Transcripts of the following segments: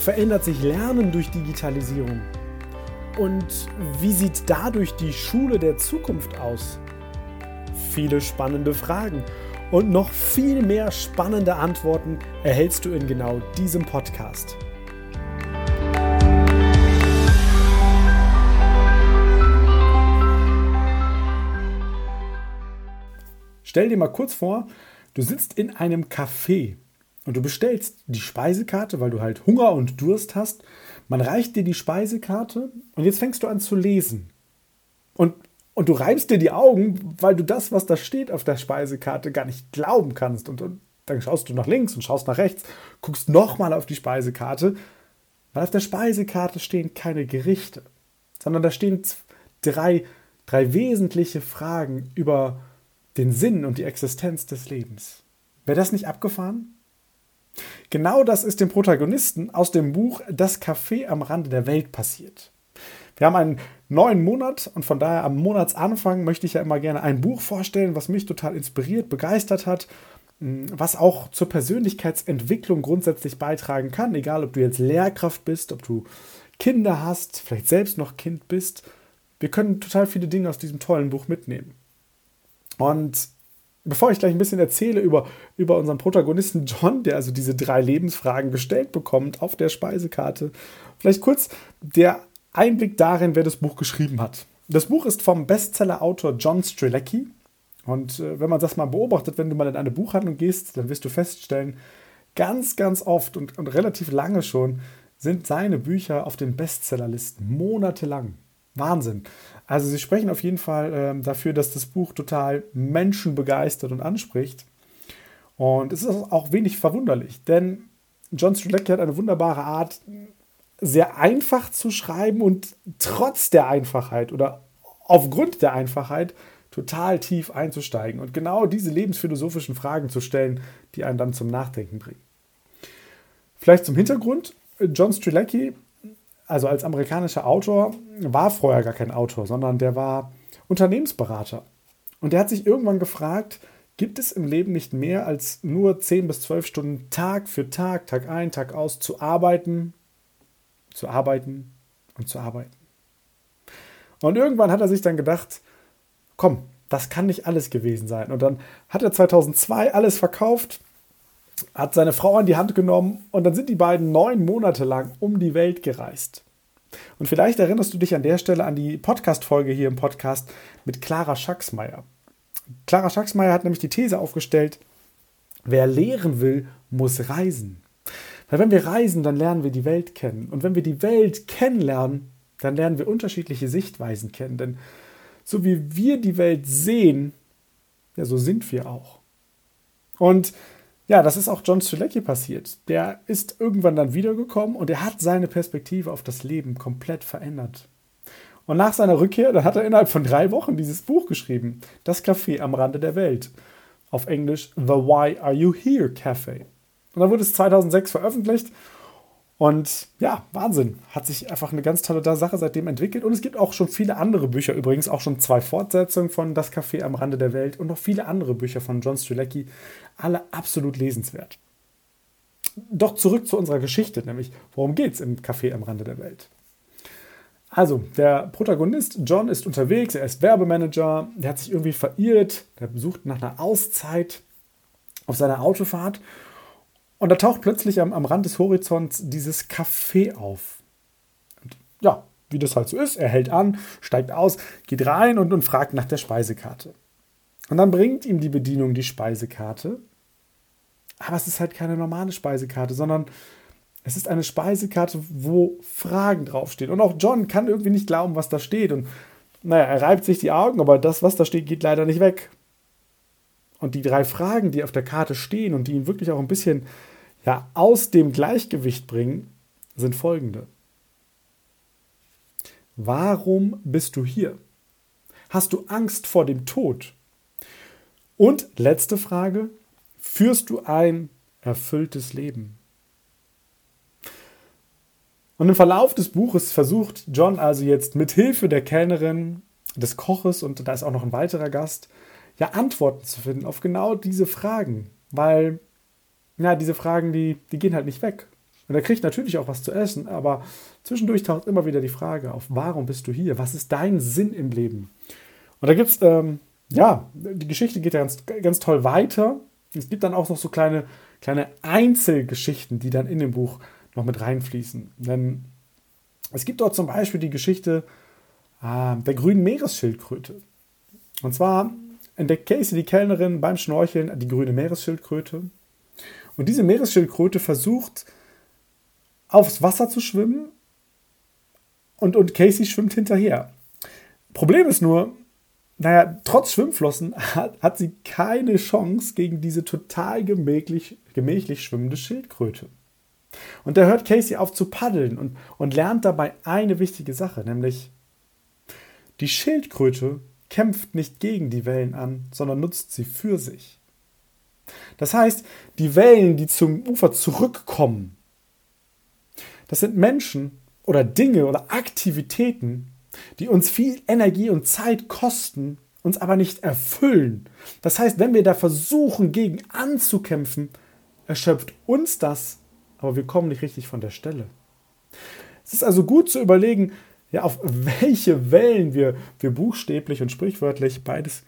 verändert sich Lernen durch Digitalisierung? Und wie sieht dadurch die Schule der Zukunft aus? Viele spannende Fragen und noch viel mehr spannende Antworten erhältst du in genau diesem Podcast. Stell dir mal kurz vor, du sitzt in einem Café und du bestellst die Speisekarte, weil du halt Hunger und Durst hast. Man reicht dir die Speisekarte und jetzt fängst du an zu lesen. Und, und du reibst dir die Augen, weil du das, was da steht auf der Speisekarte, gar nicht glauben kannst. Und, und dann schaust du nach links und schaust nach rechts, guckst nochmal auf die Speisekarte, weil auf der Speisekarte stehen keine Gerichte, sondern da stehen drei, drei wesentliche Fragen über den Sinn und die Existenz des Lebens. Wäre das nicht abgefahren? Genau das ist dem Protagonisten aus dem Buch Das Café am Rande der Welt passiert. Wir haben einen neuen Monat und von daher am Monatsanfang möchte ich ja immer gerne ein Buch vorstellen, was mich total inspiriert, begeistert hat, was auch zur Persönlichkeitsentwicklung grundsätzlich beitragen kann, egal ob du jetzt Lehrkraft bist, ob du Kinder hast, vielleicht selbst noch Kind bist. Wir können total viele Dinge aus diesem tollen Buch mitnehmen. Und bevor ich gleich ein bisschen erzähle über, über unseren Protagonisten John, der also diese drei Lebensfragen gestellt bekommt auf der Speisekarte, vielleicht kurz der Einblick darin, wer das Buch geschrieben hat. Das Buch ist vom Bestseller-Autor John Strelecki. Und äh, wenn man das mal beobachtet, wenn du mal in eine Buchhandlung gehst, dann wirst du feststellen, ganz, ganz oft und, und relativ lange schon sind seine Bücher auf den Bestsellerlisten, monatelang. Wahnsinn. Also sie sprechen auf jeden Fall äh, dafür, dass das Buch total Menschen begeistert und anspricht. Und es ist auch wenig verwunderlich, denn John Strzelecki hat eine wunderbare Art, sehr einfach zu schreiben und trotz der Einfachheit oder aufgrund der Einfachheit total tief einzusteigen und genau diese lebensphilosophischen Fragen zu stellen, die einen dann zum Nachdenken bringen. Vielleicht zum Hintergrund. John Strzelecki also als amerikanischer Autor, war vorher gar kein Autor, sondern der war Unternehmensberater. Und der hat sich irgendwann gefragt, gibt es im Leben nicht mehr als nur 10 bis 12 Stunden Tag für Tag, Tag ein, Tag aus zu arbeiten, zu arbeiten und zu arbeiten. Und irgendwann hat er sich dann gedacht, komm, das kann nicht alles gewesen sein. Und dann hat er 2002 alles verkauft, hat seine Frau an die Hand genommen und dann sind die beiden neun Monate lang um die Welt gereist. Und vielleicht erinnerst du dich an der Stelle an die Podcast-Folge hier im Podcast mit Clara Schacksmeier. Clara Schacksmeier hat nämlich die These aufgestellt, wer lehren will, muss reisen. Weil wenn wir reisen, dann lernen wir die Welt kennen. Und wenn wir die Welt kennenlernen, dann lernen wir unterschiedliche Sichtweisen kennen. Denn so wie wir die Welt sehen, ja, so sind wir auch. Und ja, das ist auch John Strzelecki passiert. Der ist irgendwann dann wiedergekommen und er hat seine Perspektive auf das Leben komplett verändert. Und nach seiner Rückkehr, dann hat er innerhalb von drei Wochen dieses Buch geschrieben, Das Café am Rande der Welt. Auf Englisch The Why Are You Here Café. Und dann wurde es 2006 veröffentlicht und ja, Wahnsinn. Hat sich einfach eine ganz tolle Sache seitdem entwickelt. Und es gibt auch schon viele andere Bücher, übrigens auch schon zwei Fortsetzungen von Das Café am Rande der Welt und noch viele andere Bücher von John Strzelecki. Alle absolut lesenswert. Doch zurück zu unserer Geschichte, nämlich worum geht es im Café am Rande der Welt? Also, der Protagonist John ist unterwegs, er ist Werbemanager, der hat sich irgendwie verirrt, der sucht nach einer Auszeit auf seiner Autofahrt und da taucht plötzlich am, am Rand des Horizonts dieses Café auf. Und ja, wie das halt so ist, er hält an, steigt aus, geht rein und, und fragt nach der Speisekarte. Und dann bringt ihm die Bedienung die Speisekarte. Aber es ist halt keine normale Speisekarte, sondern es ist eine Speisekarte, wo Fragen draufstehen. Und auch John kann irgendwie nicht glauben, was da steht. Und naja, er reibt sich die Augen, aber das, was da steht, geht leider nicht weg. Und die drei Fragen, die auf der Karte stehen und die ihn wirklich auch ein bisschen ja, aus dem Gleichgewicht bringen, sind folgende. Warum bist du hier? Hast du Angst vor dem Tod? Und letzte Frage, führst du ein erfülltes Leben? Und im Verlauf des Buches versucht John also jetzt mit Hilfe der Kellnerin, des Koches und da ist auch noch ein weiterer Gast, ja Antworten zu finden auf genau diese Fragen, weil ja, diese Fragen, die, die gehen halt nicht weg. Und er kriegt natürlich auch was zu essen, aber zwischendurch taucht immer wieder die Frage auf, warum bist du hier? Was ist dein Sinn im Leben? Und da gibt es, ähm, ja, die Geschichte geht ja ganz, ganz toll weiter. Es gibt dann auch noch so kleine, kleine Einzelgeschichten, die dann in dem Buch noch mit reinfließen. Denn es gibt dort zum Beispiel die Geschichte äh, der grünen Meeresschildkröte. Und zwar entdeckt Casey, die Kellnerin, beim Schnorcheln die grüne Meeresschildkröte. Und diese Meeresschildkröte versucht, aufs Wasser zu schwimmen und, und Casey schwimmt hinterher. Problem ist nur, naja, trotz Schwimmflossen hat, hat sie keine Chance gegen diese total gemächlich, gemächlich schwimmende Schildkröte. Und da hört Casey auf zu paddeln und, und lernt dabei eine wichtige Sache, nämlich die Schildkröte kämpft nicht gegen die Wellen an, sondern nutzt sie für sich. Das heißt, die Wellen, die zum Ufer zurückkommen, das sind Menschen oder Dinge oder Aktivitäten, die uns viel Energie und Zeit kosten, uns aber nicht erfüllen. Das heißt, wenn wir da versuchen, gegen anzukämpfen, erschöpft uns das aber wir kommen nicht richtig von der Stelle. Es ist also gut zu überlegen, ja, auf welche Wellen wir, wir buchstäblich und sprichwörtlich beides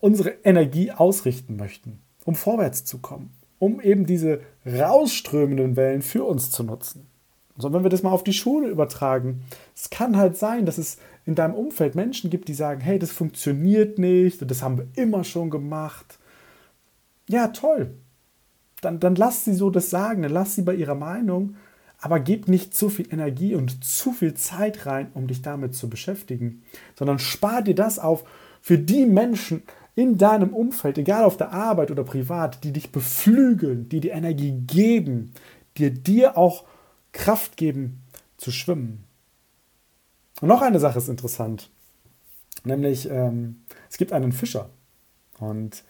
unsere Energie ausrichten möchten, um vorwärts zu kommen, um eben diese rausströmenden Wellen für uns zu nutzen. So, wenn wir das mal auf die Schule übertragen, es kann halt sein, dass es in deinem Umfeld Menschen gibt, die sagen, hey, das funktioniert nicht und das haben wir immer schon gemacht. Ja, toll dann, dann lasst sie so das sagen, dann lasst sie bei ihrer Meinung, aber gib nicht zu viel Energie und zu viel Zeit rein, um dich damit zu beschäftigen, sondern spar dir das auf für die Menschen in deinem Umfeld, egal auf der Arbeit oder privat, die dich beflügeln, die dir Energie geben, die dir auch Kraft geben zu schwimmen. Und noch eine Sache ist interessant, nämlich ähm, es gibt einen Fischer und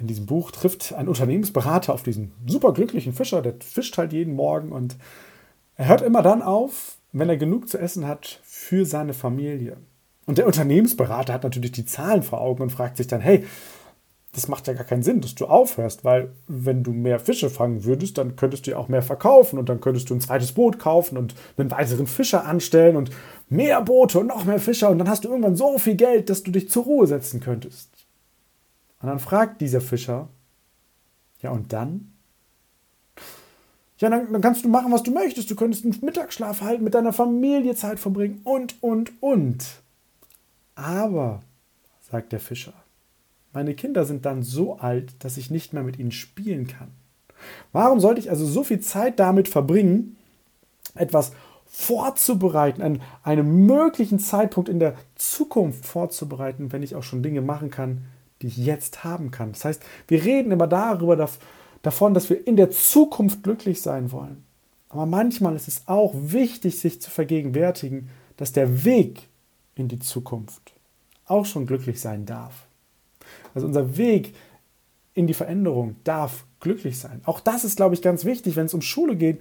in diesem Buch trifft ein Unternehmensberater auf diesen superglücklichen Fischer, der fischt halt jeden Morgen und er hört immer dann auf, wenn er genug zu essen hat für seine Familie. Und der Unternehmensberater hat natürlich die Zahlen vor Augen und fragt sich dann, hey, das macht ja gar keinen Sinn, dass du aufhörst, weil wenn du mehr Fische fangen würdest, dann könntest du ja auch mehr verkaufen und dann könntest du ein zweites Boot kaufen und einen weiteren Fischer anstellen und mehr Boote und noch mehr Fischer und dann hast du irgendwann so viel Geld, dass du dich zur Ruhe setzen könntest. Und dann fragt dieser Fischer, ja und dann? Ja, dann, dann, kannst du machen, was du möchtest. Du könntest einen Mittagsschlaf halten, mit deiner Familie Zeit verbringen und, und, und. Aber, sagt der Fischer, meine Kinder sind dann so alt, dass ich nicht mehr mit ihnen spielen kann. Warum sollte ich also so viel Zeit damit verbringen, etwas vorzubereiten, an einem möglichen Zeitpunkt in der Zukunft vorzubereiten, wenn ich auch schon Dinge machen kann, die ich jetzt haben kann. Das heißt, wir reden immer darüber, davon, dass wir in der Zukunft glücklich sein wollen. Aber manchmal ist es auch wichtig, sich zu vergegenwärtigen, dass der Weg in die Zukunft auch schon glücklich sein darf. Also unser Weg in die Veränderung darf glücklich sein. Auch das ist, glaube ich, ganz wichtig, wenn es um Schule geht.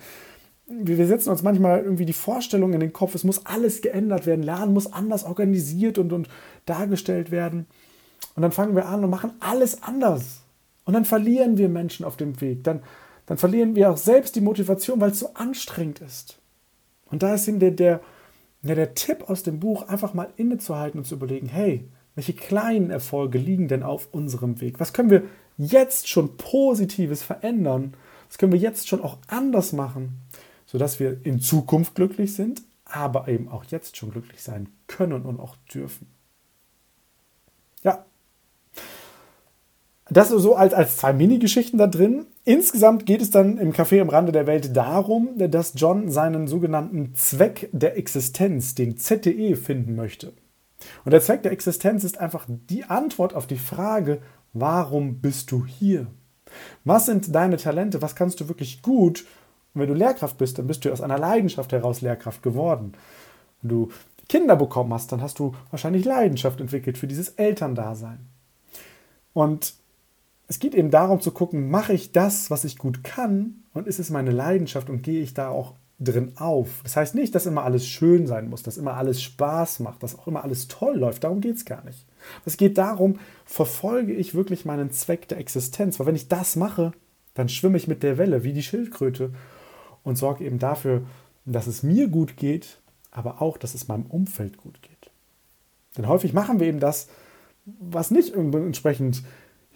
Wir setzen uns manchmal irgendwie die Vorstellung in den Kopf, es muss alles geändert werden, Lernen muss anders organisiert und, und dargestellt werden. Und dann fangen wir an und machen alles anders. Und dann verlieren wir Menschen auf dem Weg. Dann, dann verlieren wir auch selbst die Motivation, weil es so anstrengend ist. Und da ist der, der, der Tipp aus dem Buch, einfach mal innezuhalten und zu überlegen, hey, welche kleinen Erfolge liegen denn auf unserem Weg? Was können wir jetzt schon Positives verändern? Was können wir jetzt schon auch anders machen, sodass wir in Zukunft glücklich sind, aber eben auch jetzt schon glücklich sein können und auch dürfen? Das so als, als zwei Mini-Geschichten da drin. Insgesamt geht es dann im Café im Rande der Welt darum, dass John seinen sogenannten Zweck der Existenz, den ZTE, finden möchte. Und der Zweck der Existenz ist einfach die Antwort auf die Frage, warum bist du hier? Was sind deine Talente? Was kannst du wirklich gut? Und wenn du Lehrkraft bist, dann bist du aus einer Leidenschaft heraus Lehrkraft geworden. Wenn du Kinder bekommen hast, dann hast du wahrscheinlich Leidenschaft entwickelt für dieses Elterndasein. Und es geht eben darum zu gucken, mache ich das, was ich gut kann und ist es meine Leidenschaft und gehe ich da auch drin auf. Das heißt nicht, dass immer alles schön sein muss, dass immer alles Spaß macht, dass auch immer alles toll läuft. Darum geht es gar nicht. Es geht darum, verfolge ich wirklich meinen Zweck der Existenz. Weil wenn ich das mache, dann schwimme ich mit der Welle wie die Schildkröte und sorge eben dafür, dass es mir gut geht, aber auch, dass es meinem Umfeld gut geht. Denn häufig machen wir eben das, was nicht entsprechend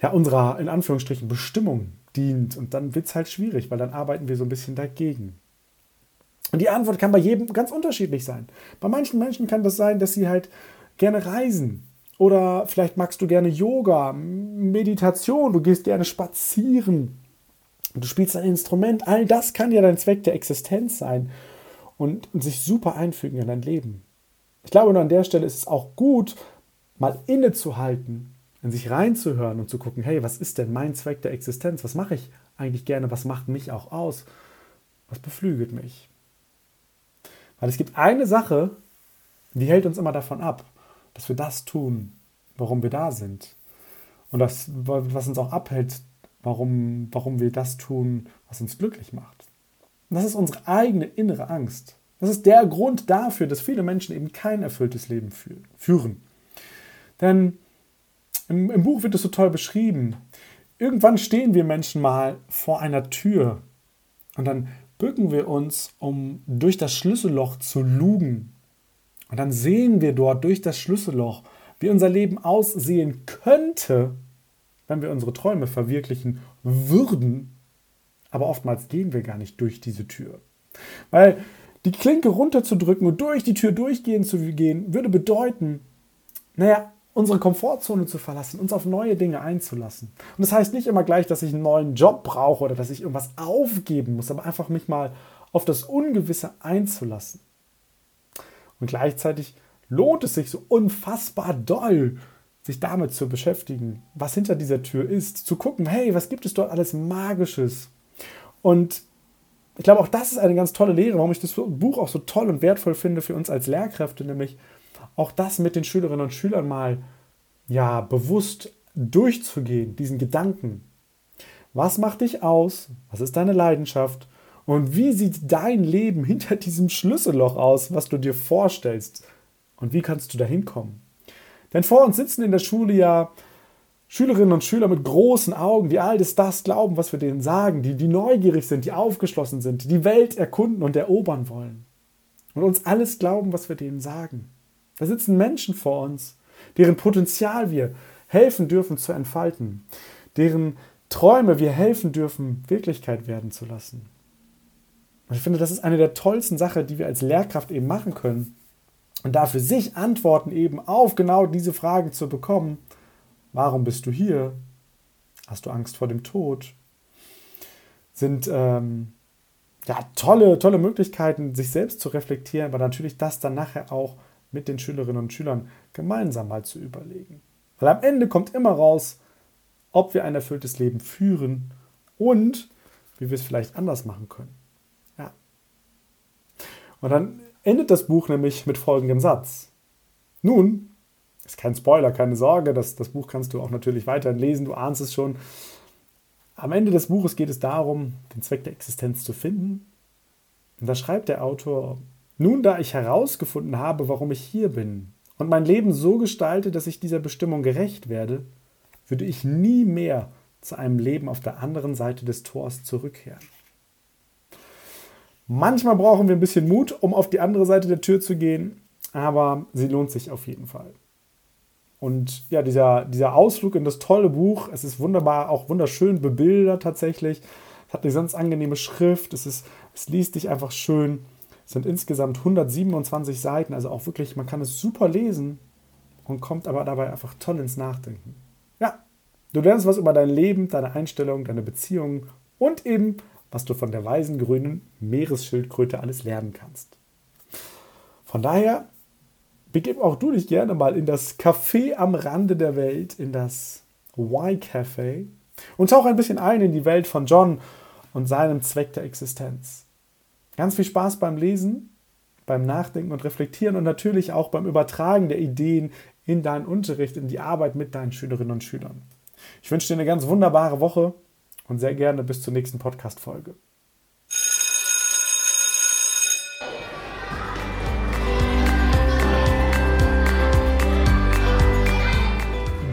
ja, unserer in Anführungsstrichen Bestimmung dient. Und dann wird es halt schwierig, weil dann arbeiten wir so ein bisschen dagegen. Und die Antwort kann bei jedem ganz unterschiedlich sein. Bei manchen Menschen kann das sein, dass sie halt gerne reisen. Oder vielleicht magst du gerne Yoga, Meditation, du gehst gerne spazieren, du spielst ein Instrument. All das kann ja dein Zweck der Existenz sein und, und sich super einfügen in dein Leben. Ich glaube, nur an der Stelle ist es auch gut, mal innezuhalten, in sich reinzuhören und zu gucken, hey, was ist denn mein Zweck der Existenz? Was mache ich eigentlich gerne? Was macht mich auch aus? Was beflügelt mich? Weil es gibt eine Sache, die hält uns immer davon ab, dass wir das tun, warum wir da sind. Und das, was uns auch abhält, warum, warum wir das tun, was uns glücklich macht. Und das ist unsere eigene innere Angst. Das ist der Grund dafür, dass viele Menschen eben kein erfülltes Leben führen. Denn im, im Buch wird es so toll beschrieben. Irgendwann stehen wir Menschen mal vor einer Tür und dann bücken wir uns, um durch das Schlüsselloch zu lugen. Und dann sehen wir dort durch das Schlüsselloch, wie unser Leben aussehen könnte, wenn wir unsere Träume verwirklichen würden. Aber oftmals gehen wir gar nicht durch diese Tür. Weil die Klinke runterzudrücken und durch die Tür durchgehen zu gehen, würde bedeuten, naja, unsere Komfortzone zu verlassen, uns auf neue Dinge einzulassen. Und das heißt nicht immer gleich, dass ich einen neuen Job brauche oder dass ich irgendwas aufgeben muss, aber einfach mich mal auf das Ungewisse einzulassen. Und gleichzeitig lohnt es sich so unfassbar doll, sich damit zu beschäftigen, was hinter dieser Tür ist, zu gucken, hey, was gibt es dort alles Magisches? Und ich glaube, auch das ist eine ganz tolle Lehre, warum ich das Buch auch so toll und wertvoll finde für uns als Lehrkräfte, nämlich auch das mit den Schülerinnen und Schülern mal ja bewusst durchzugehen, diesen Gedanken. Was macht dich aus? Was ist deine Leidenschaft? Und wie sieht dein Leben hinter diesem Schlüsselloch aus, was du dir vorstellst? Und wie kannst du da hinkommen? Denn vor uns sitzen in der Schule ja Schülerinnen und Schüler mit großen Augen, die all das, das glauben, was wir denen sagen, die, die neugierig sind, die aufgeschlossen sind, die die Welt erkunden und erobern wollen. Und uns alles glauben, was wir denen sagen. Da sitzen Menschen vor uns, deren Potenzial wir helfen dürfen zu entfalten, deren Träume wir helfen dürfen, Wirklichkeit werden zu lassen. Und ich finde, das ist eine der tollsten Sachen, die wir als Lehrkraft eben machen können. Und da für sich Antworten eben auf genau diese Fragen zu bekommen. Warum bist du hier? Hast du Angst vor dem Tod? Sind ähm, ja tolle, tolle Möglichkeiten, sich selbst zu reflektieren, aber natürlich das dann nachher auch mit den Schülerinnen und Schülern gemeinsam mal zu überlegen. Weil am Ende kommt immer raus, ob wir ein erfülltes Leben führen und wie wir es vielleicht anders machen können. Ja. Und dann endet das Buch nämlich mit folgendem Satz. Nun, ist kein Spoiler, keine Sorge, das, das Buch kannst du auch natürlich weiterhin lesen, du ahnst es schon. Am Ende des Buches geht es darum, den Zweck der Existenz zu finden. Und da schreibt der Autor, nun, da ich herausgefunden habe, warum ich hier bin und mein Leben so gestalte, dass ich dieser Bestimmung gerecht werde, würde ich nie mehr zu einem Leben auf der anderen Seite des Tors zurückkehren. Manchmal brauchen wir ein bisschen Mut, um auf die andere Seite der Tür zu gehen, aber sie lohnt sich auf jeden Fall. Und ja, dieser, dieser Ausflug in das tolle Buch, es ist wunderbar, auch wunderschön bebildert tatsächlich. Es hat eine ganz angenehme Schrift, es, ist, es liest dich einfach schön. Sind insgesamt 127 Seiten, also auch wirklich, man kann es super lesen und kommt aber dabei einfach toll ins Nachdenken. Ja, du lernst was über dein Leben, deine Einstellung, deine Beziehungen und eben, was du von der weisen grünen Meeresschildkröte alles lernen kannst. Von daher begib auch du dich gerne mal in das Café am Rande der Welt, in das Y-Café und tauch ein bisschen ein in die Welt von John und seinem Zweck der Existenz. Ganz viel Spaß beim Lesen, beim Nachdenken und Reflektieren und natürlich auch beim Übertragen der Ideen in deinen Unterricht, in die Arbeit mit deinen Schülerinnen und Schülern. Ich wünsche dir eine ganz wunderbare Woche und sehr gerne bis zur nächsten Podcast-Folge.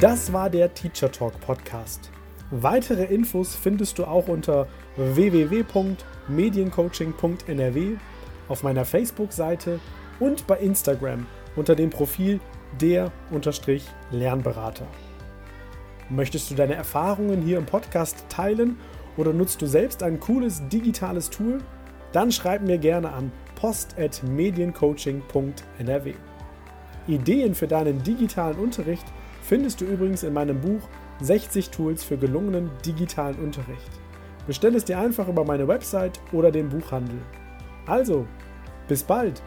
Das war der Teacher Talk Podcast. Weitere Infos findest du auch unter www.mediencoaching.nrw auf meiner Facebook-Seite und bei Instagram unter dem Profil der-lernberater. Möchtest du deine Erfahrungen hier im Podcast teilen oder nutzt du selbst ein cooles digitales Tool? Dann schreib mir gerne an post.mediencoaching.nrw. Ideen für deinen digitalen Unterricht findest du übrigens in meinem Buch 60 Tools für gelungenen digitalen Unterricht. Bestell es dir einfach über meine Website oder den Buchhandel. Also, bis bald!